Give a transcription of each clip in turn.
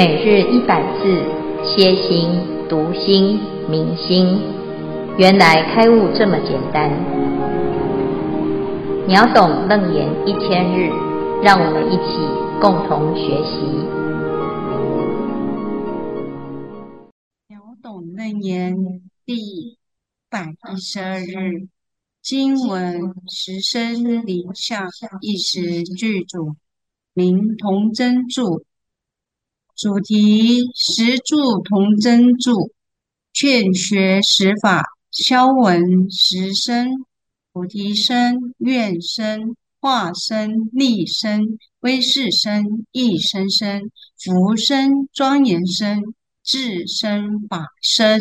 每日一百字，歇心、读心、明心，原来开悟这么简单。秒懂楞严一千日，让我们一起共同学习。秒懂楞严第一百一十二日，经文十声临相一时具足，名同真住。主题：十住同真住，劝学十法，消闻十声，菩提声、愿声、化身、利生、威势声、意声声、福声、庄严声、智声、法声。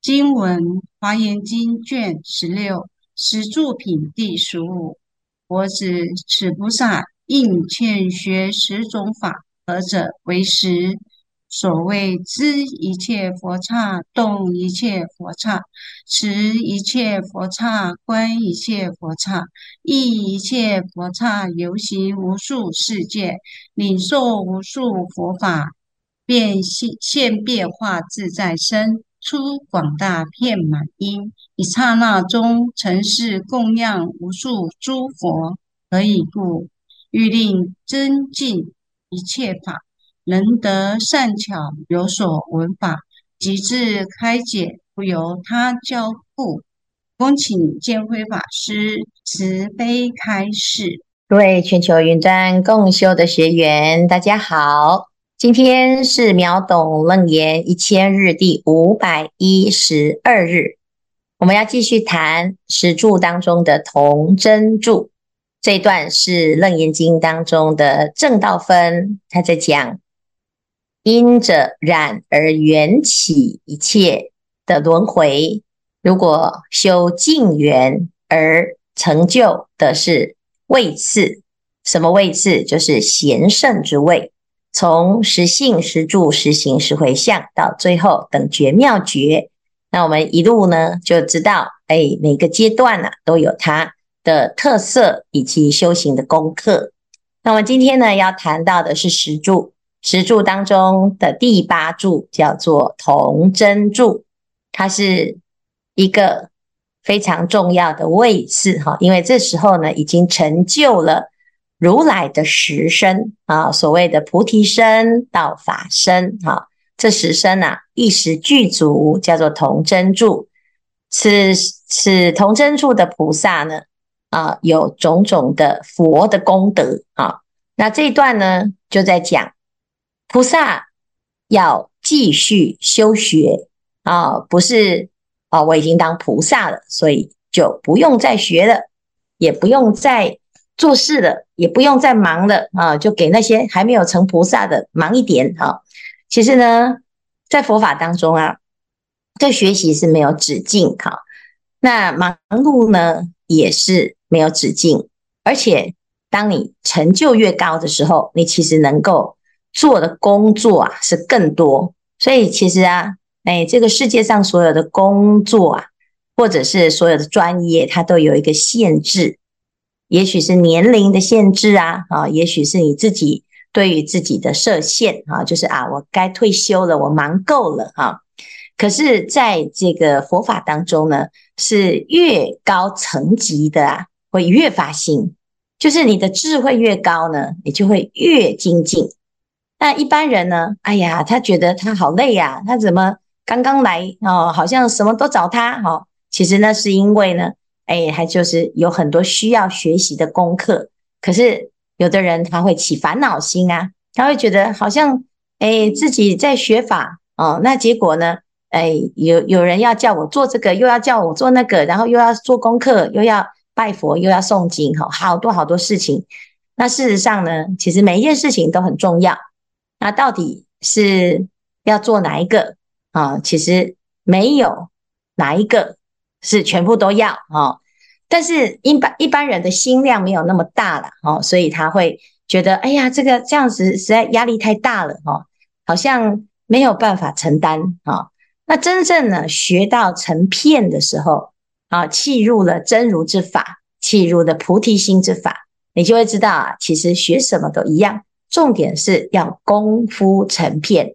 经文：华严经卷十六，十住品第十五。佛子，此菩萨应劝学十种法。何者为实？所谓知一切佛刹，动一切佛刹，持一切佛刹，观一切佛刹，意一切佛刹，游行无数世界，领受无数佛法，变现现变化自在身，出广大遍满音，一刹那中成事供养无数诸佛。何以故？欲令增进。一切法能得善巧有所闻法，即至开解，不由他教故。恭请见辉法师慈悲开示。各位全球云端共修的学员，大家好，今天是秒懂楞严一千日第五百一十二日，我们要继续谈实住当中的同真住。这一段是《楞严经》当中的正道分，他在讲因着染而缘起一切的轮回，如果修净缘而成就的是位次，什么位次？就是贤圣之位。从实性、实住、实行、实回向到最后等觉妙觉，那我们一路呢就知道，哎，每个阶段呢、啊、都有它。的特色以及修行的功课。那么今天呢，要谈到的是十住，十住当中的第八住叫做同真住，它是一个非常重要的位次哈，因为这时候呢，已经成就了如来的实身啊，所谓的菩提身道法身哈，这实身啊，一时具足，叫做同真住。此此同真住的菩萨呢，啊，有种种的佛的功德啊。那这一段呢，就在讲菩萨要继续修学啊，不是啊，我已经当菩萨了，所以就不用再学了，也不用再做事了，也不用再忙了啊，就给那些还没有成菩萨的忙一点啊。其实呢，在佛法当中啊，这学习是没有止境哈。那忙碌呢，也是。没有止境，而且当你成就越高的时候，你其实能够做的工作啊是更多。所以其实啊，哎，这个世界上所有的工作啊，或者是所有的专业，它都有一个限制，也许是年龄的限制啊，啊，也许是你自己对于自己的设限啊，就是啊，我该退休了，我忙够了哈。可是在这个佛法当中呢，是越高层级的啊。会越发心，就是你的智慧越高呢，你就会越精进。那一般人呢？哎呀，他觉得他好累呀，他怎么刚刚来哦？好像什么都找他哦。其实那，是因为呢，哎，他就是有很多需要学习的功课。可是有的人他会起烦恼心啊，他会觉得好像哎自己在学法哦，那结果呢？哎，有有人要叫我做这个，又要叫我做那个，然后又要做功课，又要。拜佛又要诵经，哈，好多好多事情。那事实上呢，其实每一件事情都很重要。那到底是要做哪一个啊？其实没有哪一个是全部都要哈。但是一般一般人的心量没有那么大了，哦，所以他会觉得，哎呀，这个这样子实在压力太大了，哈，好像没有办法承担啊。那真正呢，学到成片的时候。啊，契入了真如之法，契入了菩提心之法，你就会知道啊，其实学什么都一样，重点是要功夫成片。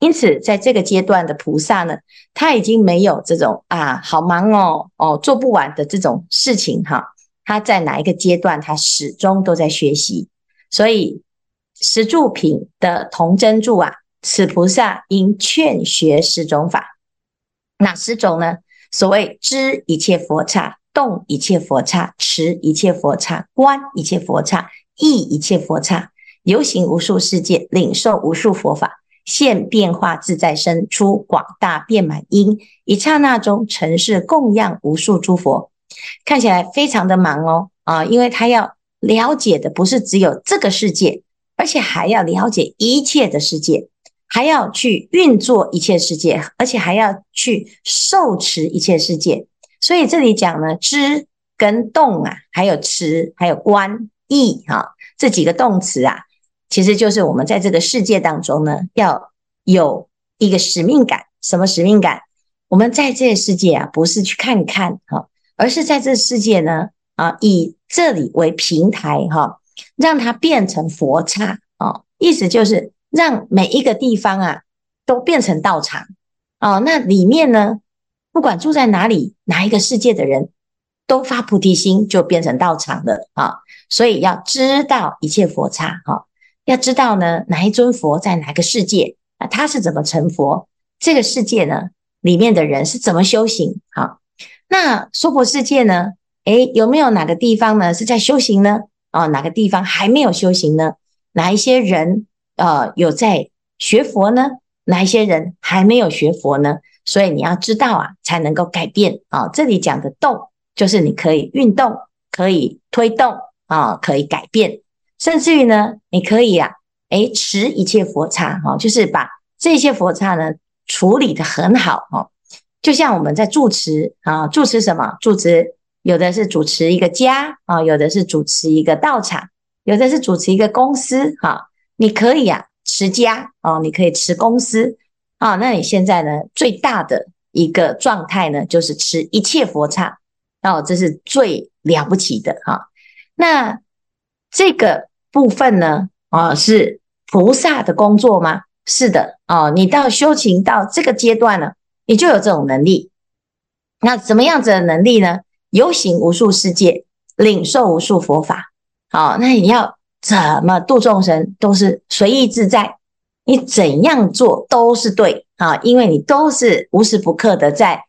因此，在这个阶段的菩萨呢，他已经没有这种啊，好忙哦，哦，做不完的这种事情哈。他在哪一个阶段，他始终都在学习。所以，十住品的同真注啊，此菩萨应劝学十种法。哪十种呢？所谓知一切佛刹，动一切佛刹，持一切佛刹，观一切佛刹，意一切佛刹，游行无数世界，领受无数佛法。现变化自在身，出广大遍满音，一刹那中承事供养无数诸佛，看起来非常的忙哦啊，因为他要了解的不是只有这个世界，而且还要了解一切的世界，还要去运作一切世界，而且还要去受持一切世界。所以这里讲呢，知跟动啊，还有持，还有观意啊，这几个动词啊。其实就是我们在这个世界当中呢，要有一个使命感。什么使命感？我们在这个世界啊，不是去看看哈，而是在这世界呢啊，以这里为平台哈，让它变成佛刹啊。意思就是让每一个地方啊都变成道场啊。那里面呢，不管住在哪里，哪一个世界的人都发菩提心，就变成道场了啊。所以要知道一切佛刹哈。要知道呢，哪一尊佛在哪个世界啊？他是怎么成佛？这个世界呢，里面的人是怎么修行？好，那娑婆世界呢？诶，有没有哪个地方呢是在修行呢？啊，哪个地方还没有修行呢？哪一些人呃有在学佛呢？哪一些人还没有学佛呢？所以你要知道啊，才能够改变啊。这里讲的动，就是你可以运动，可以推动啊，可以改变。甚至于呢，你可以啊，诶，持一切佛刹哈，就是把这些佛刹呢处理得很好哈。就像我们在住持啊，住持什么？住持有的是主持一个家啊，有的是主持一个道场，有的是主持一个公司哈。你可以啊，持家哦，你可以持公司啊。那你现在呢，最大的一个状态呢，就是持一切佛刹哦，这是最了不起的哈。那这个。部分呢，啊，是菩萨的工作吗？是的，哦，你到修行到这个阶段呢，你就有这种能力。那怎么样子的能力呢？游行无数世界，领受无数佛法。好，那你要怎么度众生，都是随意自在。你怎样做都是对啊，因为你都是无时不刻的在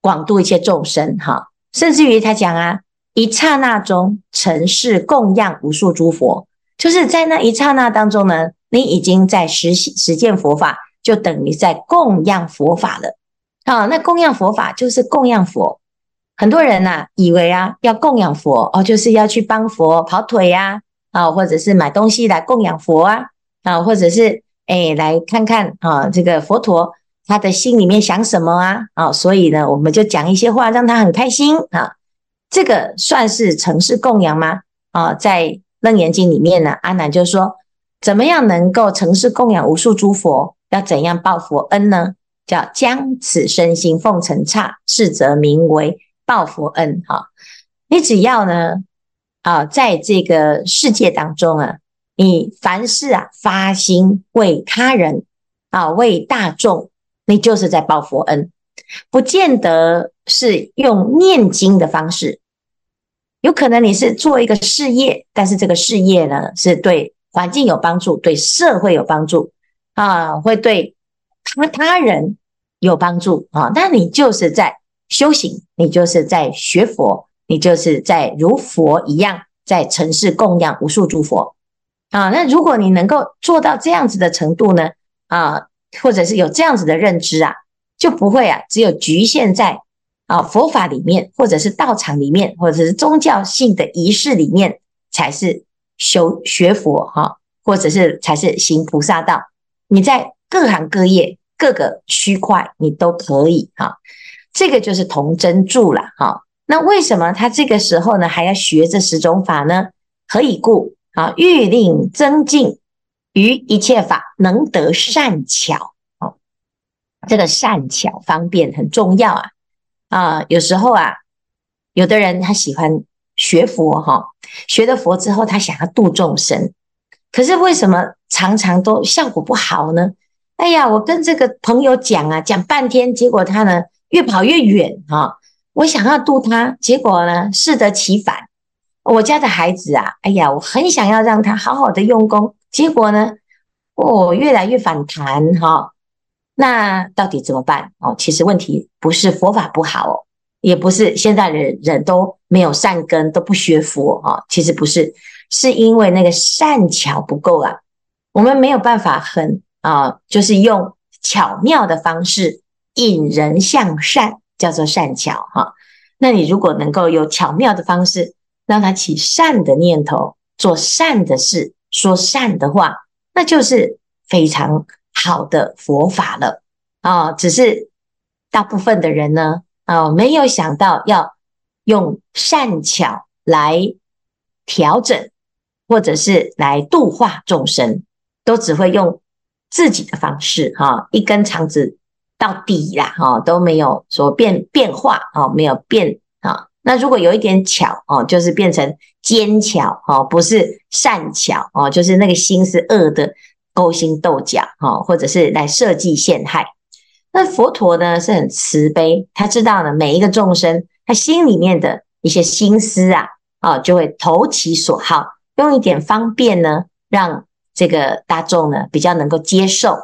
广度一切众生。哈，甚至于他讲啊，一刹那中承事供养无数诸佛。就是在那一刹那当中呢，你已经在实实践佛法，就等于在供养佛法了。啊，那供养佛法就是供养佛。很多人呐、啊，以为啊，要供养佛哦，就是要去帮佛跑腿呀，啊，啊或者是买东西来供养佛啊，啊，或者是哎来看看啊，这个佛陀他的心里面想什么啊，啊，所以呢，我们就讲一些话让他很开心啊。这个算是城市供养吗？啊，在。楞严经里面呢，阿难就说：怎么样能够城市供养无数诸佛？要怎样报佛恩呢？叫将此身心奉成刹，是则名为报佛恩。哈，你只要呢，啊，在这个世界当中啊，你凡事啊发心为他人啊，为大众，你就是在报佛恩，不见得是用念经的方式。有可能你是做一个事业，但是这个事业呢，是对环境有帮助，对社会有帮助啊，会对他他人有帮助啊。那你就是在修行，你就是在学佛，你就是在如佛一样，在承事供养无数诸佛啊。那如果你能够做到这样子的程度呢，啊，或者是有这样子的认知啊，就不会啊，只有局限在。啊，佛法里面，或者是道场里面，或者是宗教性的仪式里面，才是修学佛哈，或者是才是行菩萨道。你在各行各业各个区块，你都可以哈。这个就是同真注了哈。那为什么他这个时候呢，还要学这十种法呢？何以故？啊，欲令增进于一切法，能得善巧。哦，这个善巧方便很重要啊。啊，有时候啊，有的人他喜欢学佛哈，学了佛之后，他想要度众生，可是为什么常常都效果不好呢？哎呀，我跟这个朋友讲啊，讲半天，结果他呢越跑越远哈。我想要度他，结果呢适得其反。我家的孩子啊，哎呀，我很想要让他好好的用功，结果呢，哦，越来越反弹哈。那到底怎么办？哦，其实问题不是佛法不好哦，也不是现在的人都没有善根，都不学佛啊。其实不是，是因为那个善巧不够啊。我们没有办法很啊，就是用巧妙的方式引人向善。叫做善巧哈，那你如果能够有巧妙的方式，让他起善的念头，做善的事，说善的话，那就是非常好的佛法了啊。只是大部分的人呢，啊，没有想到要用善巧来调整，或者是来度化众生，都只会用自己的方式哈，一根肠子。到底啦，哈都没有说变变化，哦，没有变啊。那如果有一点巧，哦，就是变成奸巧，哦，不是善巧，哦，就是那个心是恶的，勾心斗角，哈，或者是来设计陷害。那佛陀呢是很慈悲，他知道呢每一个众生他心里面的一些心思啊，啊，就会投其所好，用一点方便呢，让这个大众呢比较能够接受。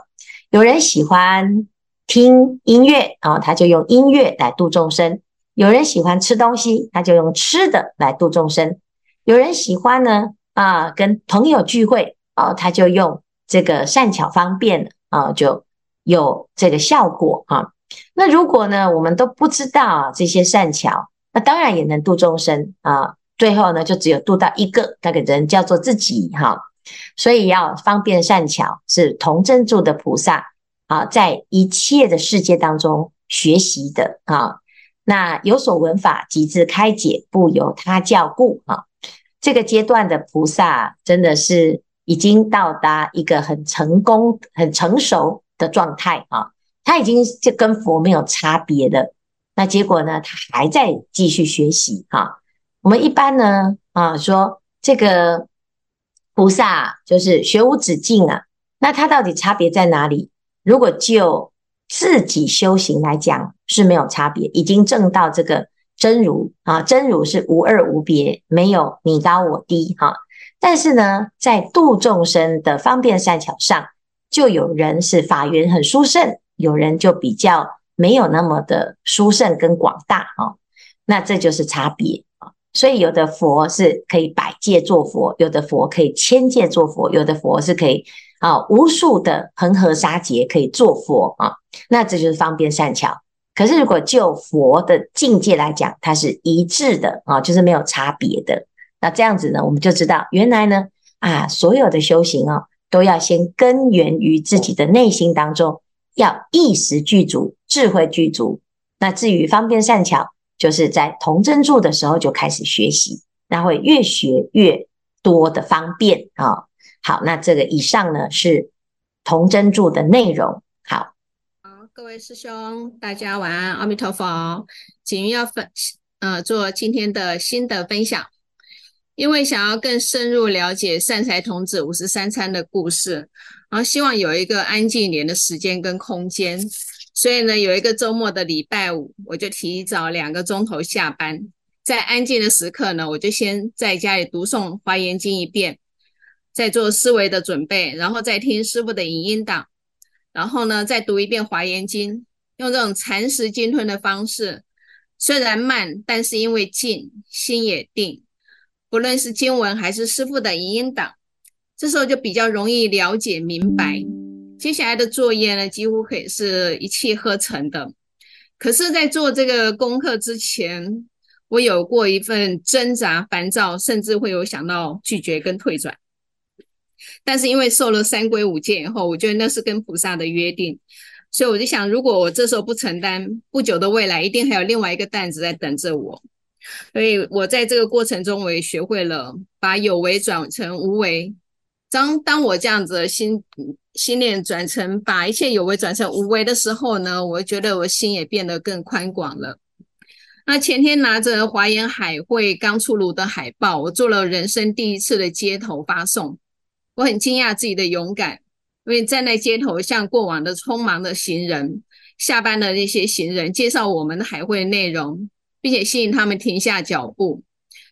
有人喜欢。听音乐啊，他就用音乐来度众生；有人喜欢吃东西，他就用吃的来度众生；有人喜欢呢啊，跟朋友聚会啊，他就用这个善巧方便啊，就有这个效果啊。那如果呢，我们都不知道这些善巧，那当然也能度众生啊。最后呢，就只有度到一个那个人，叫做自己哈。所以要方便善巧，是同真住的菩萨。啊，在一切的世界当中学习的啊，那有所闻法，即自开解，不由他教故啊。这个阶段的菩萨真的是已经到达一个很成功、很成熟的状态啊，他已经就跟佛没有差别的。那结果呢，他还在继续学习啊。我们一般呢啊说这个菩萨就是学无止境啊，那他到底差别在哪里？如果就自己修行来讲是没有差别，已经证到这个真如啊，真如是无二无别，没有你高我低哈。但是呢，在度众生的方便善巧上，就有人是法缘很殊胜，有人就比较没有那么的殊胜跟广大哈。那这就是差别。所以有的佛是可以百界作佛，有的佛可以千界作佛，有的佛是可以。啊，无数的恒河沙劫可以做佛啊，那这就是方便善巧。可是如果就佛的境界来讲，它是一致的啊，就是没有差别的。那这样子呢，我们就知道原来呢啊，所有的修行啊，都要先根源于自己的内心当中，要意识具足，智慧具足。那至于方便善巧，就是在同真住的时候就开始学习，那会越学越多的方便啊。好，那这个以上呢是同真住的内容。好，好，各位师兄，大家晚安，阿弥陀佛。请要分呃做今天的新的分享，因为想要更深入了解善财童子五十三参的故事，然后希望有一个安静一点的时间跟空间，所以呢，有一个周末的礼拜五，我就提早两个钟头下班，在安静的时刻呢，我就先在家里读诵《华严经》一遍。再做思维的准备，然后再听师傅的影音档，然后呢，再读一遍《华严经》，用这种禅食鲸吞的方式，虽然慢，但是因为静，心也定。不论是经文还是师傅的影音档，这时候就比较容易了解明白。接下来的作业呢，几乎可以是一气呵成的。可是，在做这个功课之前，我有过一份挣扎、烦躁，甚至会有想到拒绝跟退转。但是因为受了三规五戒以后，我觉得那是跟菩萨的约定，所以我就想，如果我这时候不承担，不久的未来一定还有另外一个担子在等着我。所以我在这个过程中，我也学会了把有为转成无为。当当我这样子的心心念转成把一切有为转成无为的时候呢，我觉得我心也变得更宽广了。那前天拿着华严海会刚出炉的海报，我做了人生第一次的街头发送。我很惊讶自己的勇敢，因为站在街头向过往的匆忙的行人、下班的那些行人介绍我们的海会内容，并且吸引他们停下脚步。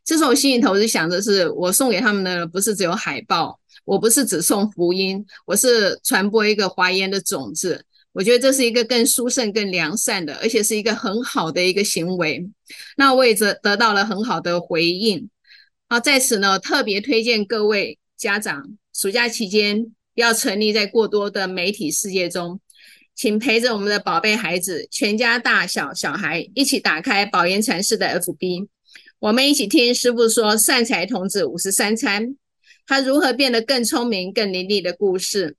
这时候心里头是想的是，我送给他们的不是只有海报，我不是只送福音，我是传播一个华严的种子。我觉得这是一个更殊胜、更良善的，而且是一个很好的一个行为。那我也得得到了很好的回应。好，在此呢，特别推荐各位家长，暑假期间不要沉溺在过多的媒体世界中，请陪着我们的宝贝孩子，全家大小小孩一起打开宝岩禅师的 FB，我们一起听师父说善财童子五十三参，他如何变得更聪明、更伶俐的故事。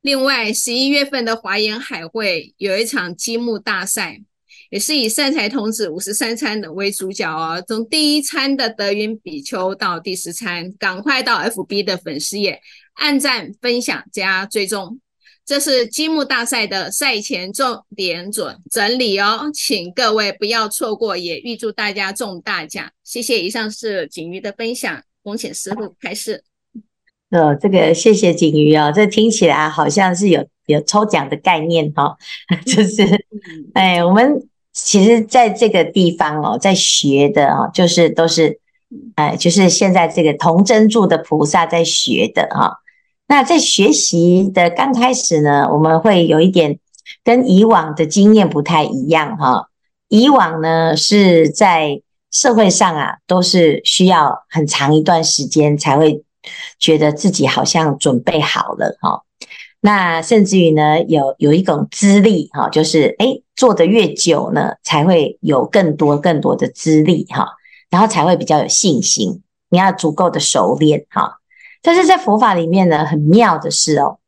另外，十一月份的华严海会有一场积木大赛，也是以善财童子五十三餐的为主角哦。从第一餐的德云比丘到第十餐，赶快到 FB 的粉丝页按赞、分享、加追踪。这是积木大赛的赛前重点准整理哦，请各位不要错过，也预祝大家中大奖。谢谢，以上是景瑜的分享，恭请师傅开始。呃，这个谢谢景瑜啊，这听起来好像是有有抽奖的概念哈、哦，就是，哎，我们其实在这个地方哦，在学的啊，就是都是，哎，就是现在这个同真住的菩萨在学的哈。那在学习的刚开始呢，我们会有一点跟以往的经验不太一样哈。以往呢是在社会上啊，都是需要很长一段时间才会。觉得自己好像准备好了哈，那甚至于呢，有有一种资历哈，就是诶做得越久呢，才会有更多更多的资历哈，然后才会比较有信心。你要足够的熟练哈。但是在佛法里面呢，很妙的是哦，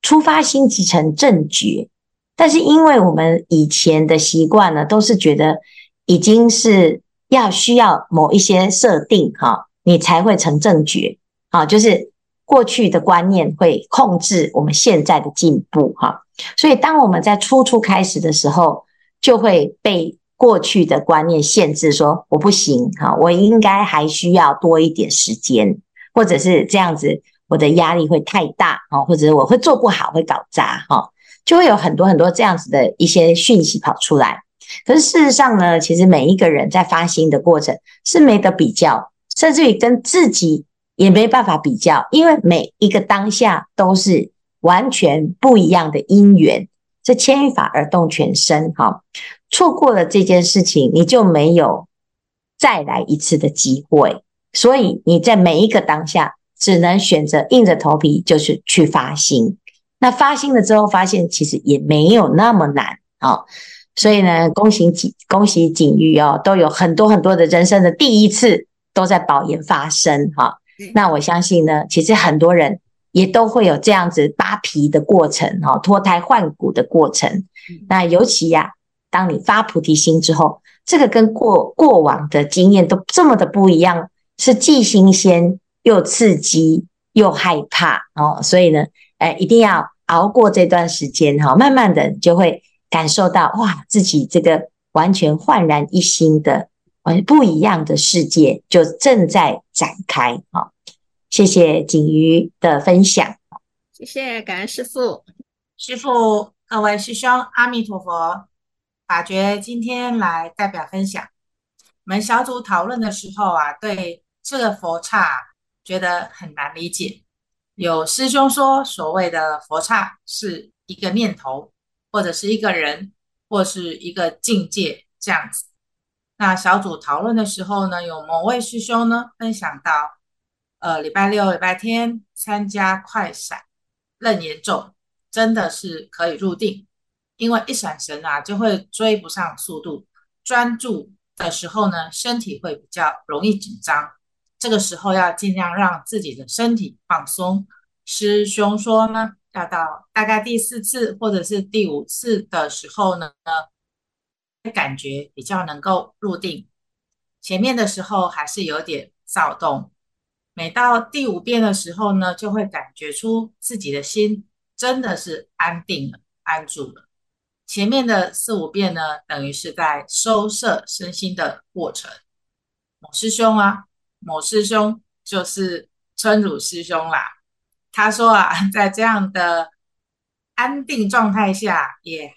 出发心即成正觉。但是因为我们以前的习惯呢，都是觉得已经是要需要某一些设定哈，你才会成正觉。啊，就是过去的观念会控制我们现在的进步哈，所以当我们在初初开始的时候，就会被过去的观念限制，说我不行哈，我应该还需要多一点时间，或者是这样子，我的压力会太大啊，或者我会做不好，会搞砸哈，就会有很多很多这样子的一些讯息跑出来。可是事实上呢，其实每一个人在发心的过程是没得比较，甚至于跟自己。也没办法比较，因为每一个当下都是完全不一样的因缘，这牵一发而动全身，哈，错过了这件事情，你就没有再来一次的机会。所以你在每一个当下，只能选择硬着头皮，就是去发心。那发心了之后，发现其实也没有那么难，啊。所以呢，恭喜景，恭喜景玉哦，都有很多很多的人生的第一次都在宝研发生，哈。那我相信呢，其实很多人也都会有这样子扒皮的过程，哈，脱胎换骨的过程。那尤其呀、啊，当你发菩提心之后，这个跟过过往的经验都这么的不一样，是既新鲜又刺激又害怕哦。所以呢，哎，一定要熬过这段时间哈，慢慢的就会感受到哇，自己这个完全焕然一新的。完不一样的世界就正在展开啊！谢谢景瑜的分享，谢谢感恩师父，师父，各位师兄，阿弥陀佛。法觉今天来代表分享，我们小组讨论的时候啊，对这个佛刹觉得很难理解。有师兄说，所谓的佛刹是一个念头，或者是一个人，或是一个境界这样子。那小组讨论的时候呢，有某位师兄呢分享到，呃，礼拜六、礼拜天参加快闪楞严咒，真的是可以入定，因为一闪神啊就会追不上速度，专注的时候呢，身体会比较容易紧张，这个时候要尽量让自己的身体放松。师兄说呢，要到大概第四次或者是第五次的时候呢。感觉比较能够入定，前面的时候还是有点躁动，每到第五遍的时候呢，就会感觉出自己的心真的是安定了、安住了。前面的四五遍呢，等于是在收摄身心的过程。某师兄啊，某师兄就是春如师兄啦，他说啊，在这样的安定状态下，也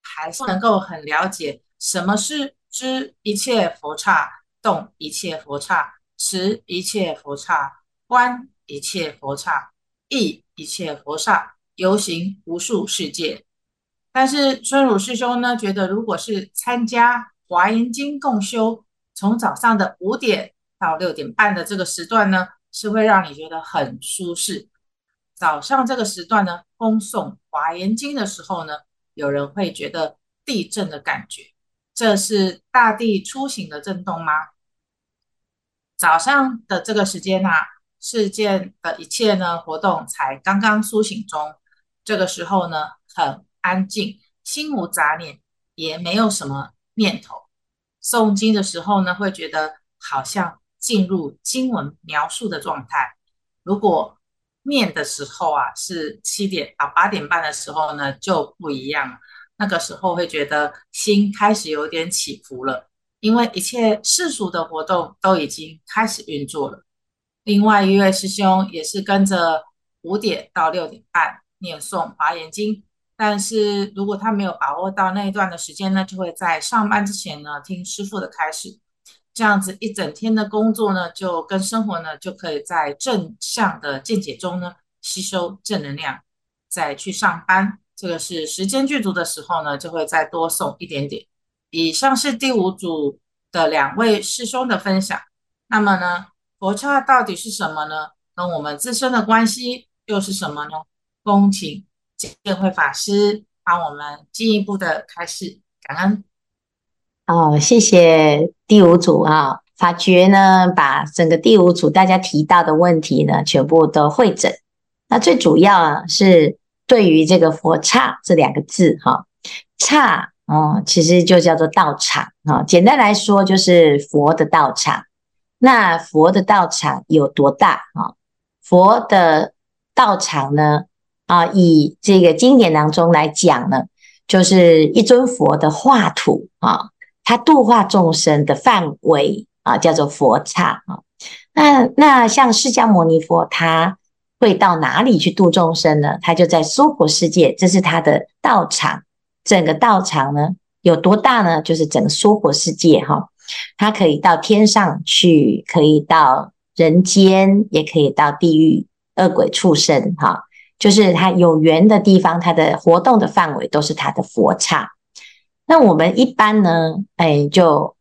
还是能够很了解什么是知一切佛刹，动一切佛刹，持一切佛刹，观一切佛刹，意一切佛刹，游行无数世界。但是尊如师兄呢，觉得如果是参加华严经共修，从早上的五点到六点半的这个时段呢，是会让你觉得很舒适。早上这个时段呢，恭诵华严经的时候呢，有人会觉得地震的感觉，这是大地初醒的震动吗？早上的这个时间啊，世间的一切呢活动才刚刚苏醒中，这个时候呢，很安静，心无杂念，也没有什么念头。诵经的时候呢，会觉得好像进入经文描述的状态。如果念的时候啊，是七点到八点半的时候呢，就不一样了。那个时候会觉得心开始有点起伏了，因为一切世俗的活动都已经开始运作了。另外一位师兄也是跟着五点到六点半念诵华严经。但是如果他没有把握到那一段的时间呢，就会在上班之前呢听师父的开示，这样子一整天的工作呢，就跟生活呢就可以在正向的见解中呢吸收正能量，再去上班。这个是时间具足的时候呢，就会再多送一点点。以上是第五组的两位师兄的分享。那么呢，佛刹到底是什么呢？跟我们自身的关系又是什么呢？恭请。见辉法师帮我们进一步的开示，感恩。哦，谢谢第五组啊，法觉呢把整个第五组大家提到的问题呢全部都会诊。那最主要啊是对于这个佛刹这两个字哈，刹哦其实就叫做道场啊，简单来说就是佛的道场。那佛的道场有多大啊？佛的道场呢？啊，以这个经典当中来讲呢，就是一尊佛的画土啊，它度化众生的范围啊，叫做佛刹啊。那那像释迦牟尼佛，他会到哪里去度众生呢？他就在娑婆世界，这是他的道场。整个道场呢有多大呢？就是整个娑婆世界哈，他可以到天上去，可以到人间，也可以到地狱、恶鬼、畜生哈。就是他有缘的地方，他的活动的范围都是他的佛刹。那我们一般呢，哎，就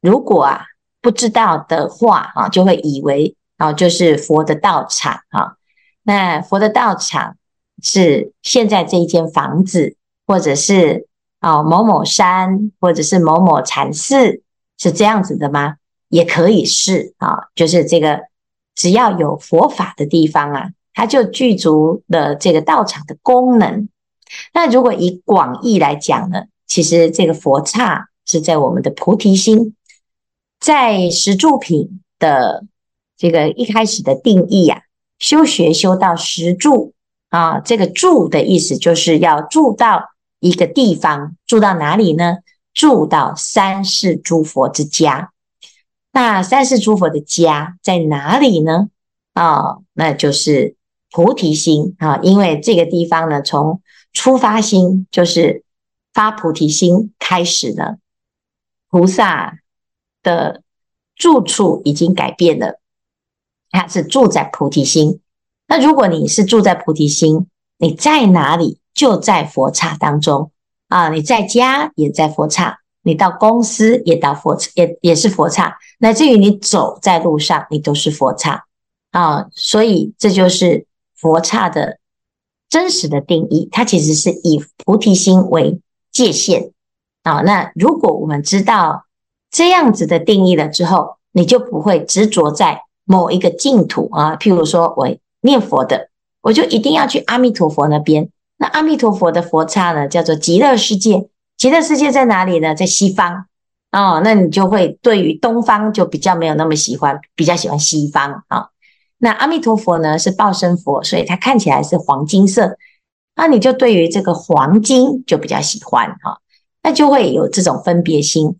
如果啊不知道的话啊，就会以为啊就是佛的道场啊。那佛的道场是现在这一间房子，或者是啊某某山，或者是某某禅寺，是这样子的吗？也可以是啊，就是这个只要有佛法的地方啊。它就具足了这个道场的功能。那如果以广义来讲呢，其实这个佛刹是在我们的菩提心，在十住品的这个一开始的定义呀、啊，修学修到十住啊，这个住的意思就是要住到一个地方，住到哪里呢？住到三世诸佛之家。那三世诸佛的家在哪里呢？啊，那就是。菩提心啊，因为这个地方呢，从出发心就是发菩提心开始呢，菩萨的住处已经改变了，他是住在菩提心。那如果你是住在菩提心，你在哪里就在佛刹当中啊，你在家也在佛刹，你到公司也到佛，也也是佛刹，乃至于你走在路上，你都是佛刹啊。所以这就是。佛刹的真实的定义，它其实是以菩提心为界限啊。那如果我们知道这样子的定义了之后，你就不会执着在某一个净土啊。譬如说我念佛的，我就一定要去阿弥陀佛那边。那阿弥陀佛的佛刹呢，叫做极乐世界。极乐世界在哪里呢？在西方哦。那你就会对于东方就比较没有那么喜欢，比较喜欢西方啊。那阿弥陀佛呢，是报身佛，所以它看起来是黄金色。那你就对于这个黄金就比较喜欢哈，那就会有这种分别心。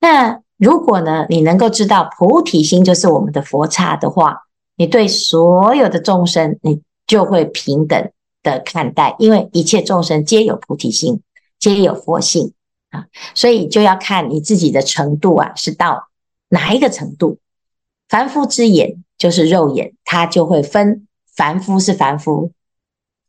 那如果呢，你能够知道菩提心就是我们的佛刹的话，你对所有的众生，你就会平等的看待，因为一切众生皆有菩提心，皆有佛性啊，所以就要看你自己的程度啊，是到哪一个程度。凡夫之眼就是肉眼，它就会分凡夫是凡夫，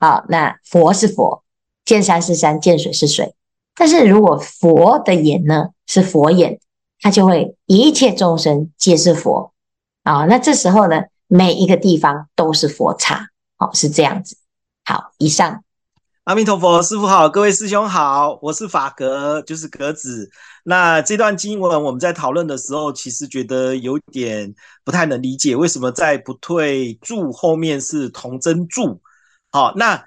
好，那佛是佛，见山是山，见水是水。但是如果佛的眼呢，是佛眼，它就会一切众生皆是佛啊。那这时候呢，每一个地方都是佛刹，好，是这样子。好，以上。阿弥陀佛，师父好，各位师兄好，我是法格，就是格子。那这段经文我们在讨论的时候，其实觉得有点不太能理解，为什么在不退注后面是同真注？好，那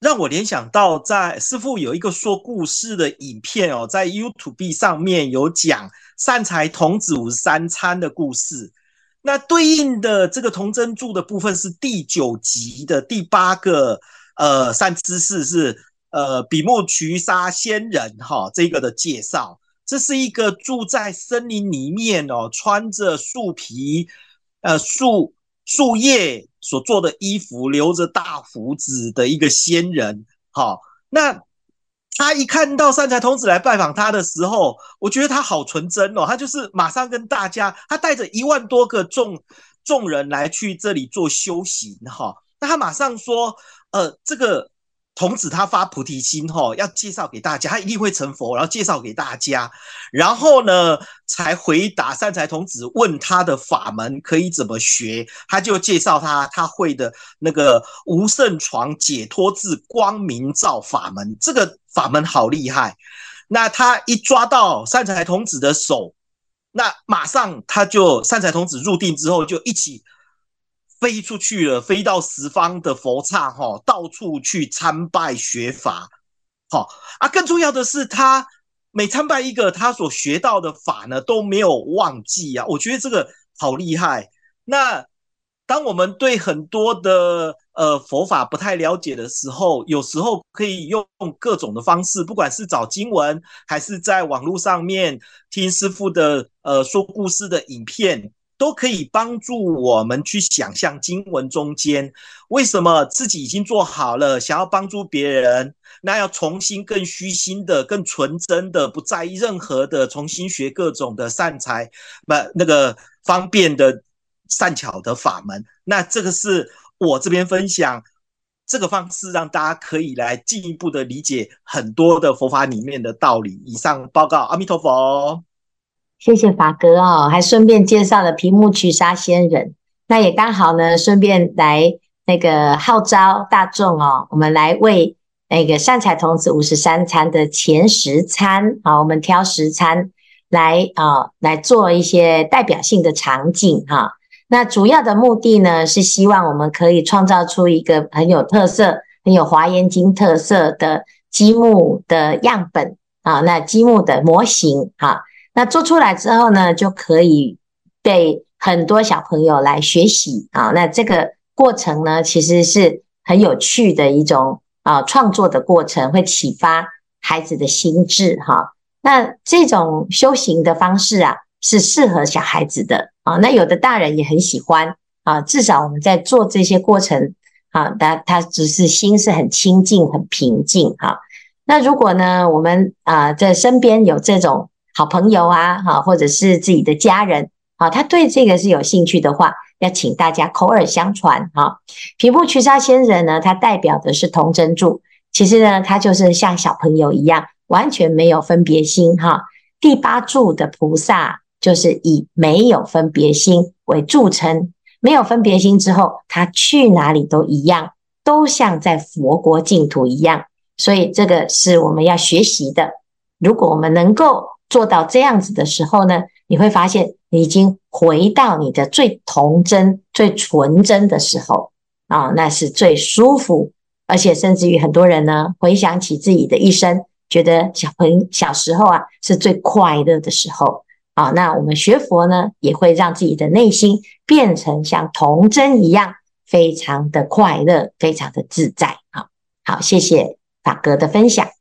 让我联想到，在师父有一个说故事的影片哦，在 YouTube 上面有讲善财童子五十三参的故事。那对应的这个童真柱的部分是第九集的第八个。呃，善知识是呃比目渠沙仙人哈，这个的介绍，这是一个住在森林里面哦，穿着树皮呃树树叶所做的衣服，留着大胡子的一个仙人。好，那他一看到善财童子来拜访他的时候，我觉得他好纯真哦，他就是马上跟大家，他带着一万多个众众人来去这里做修行哈，那他马上说。呃，这个童子他发菩提心哈，要介绍给大家，他一定会成佛，然后介绍给大家，然后呢，才回答善财童子问他的法门可以怎么学，他就介绍他他会的那个无胜床解脱智光明照法门，这个法门好厉害。那他一抓到善财童子的手，那马上他就善财童子入定之后就一起。飞出去了，飞到十方的佛刹哈，到处去参拜学法，好啊。更重要的是，他每参拜一个，他所学到的法呢都没有忘记啊。我觉得这个好厉害。那当我们对很多的呃佛法不太了解的时候，有时候可以用各种的方式，不管是找经文，还是在网络上面听师父的呃说故事的影片。都可以帮助我们去想象经文中间为什么自己已经做好了，想要帮助别人，那要重新更虚心的、更纯真的，不在意任何的，重新学各种的善财，不那个方便的善巧的法门。那这个是我这边分享这个方式，让大家可以来进一步的理解很多的佛法里面的道理。以上报告，阿弥陀佛。谢谢法哥哦，还顺便介绍了毗目瞿沙仙人，那也刚好呢，顺便来那个号召大众哦，我们来为那个善财童子五十三餐的前十餐啊，我们挑十餐来啊来做一些代表性的场景哈。那主要的目的呢，是希望我们可以创造出一个很有特色、很有华严经特色的积木的样本啊，那积木的模型哈。那做出来之后呢，就可以被很多小朋友来学习啊。那这个过程呢，其实是很有趣的一种啊创作的过程，会启发孩子的心智哈。那这种修行的方式啊，是适合小孩子的啊。那有的大人也很喜欢啊。至少我们在做这些过程啊，他他只是心是很清净、很平静哈。那如果呢，我们啊在身边有这种。好朋友啊，哈，或者是自己的家人，啊，他对这个是有兴趣的话，要请大家口耳相传，哈。毗目瞿沙仙人呢，他代表的是同真柱，其实呢，他就是像小朋友一样，完全没有分别心，哈。第八柱的菩萨就是以没有分别心为著称，没有分别心之后，他去哪里都一样，都像在佛国净土一样，所以这个是我们要学习的。如果我们能够做到这样子的时候呢，你会发现你已经回到你的最童真、最纯真的时候啊，那是最舒服，而且甚至于很多人呢，回想起自己的一生，觉得小朋小时候啊是最快乐的时候啊。那我们学佛呢，也会让自己的内心变成像童真一样，非常的快乐，非常的自在。好，好，谢谢法哥的分享。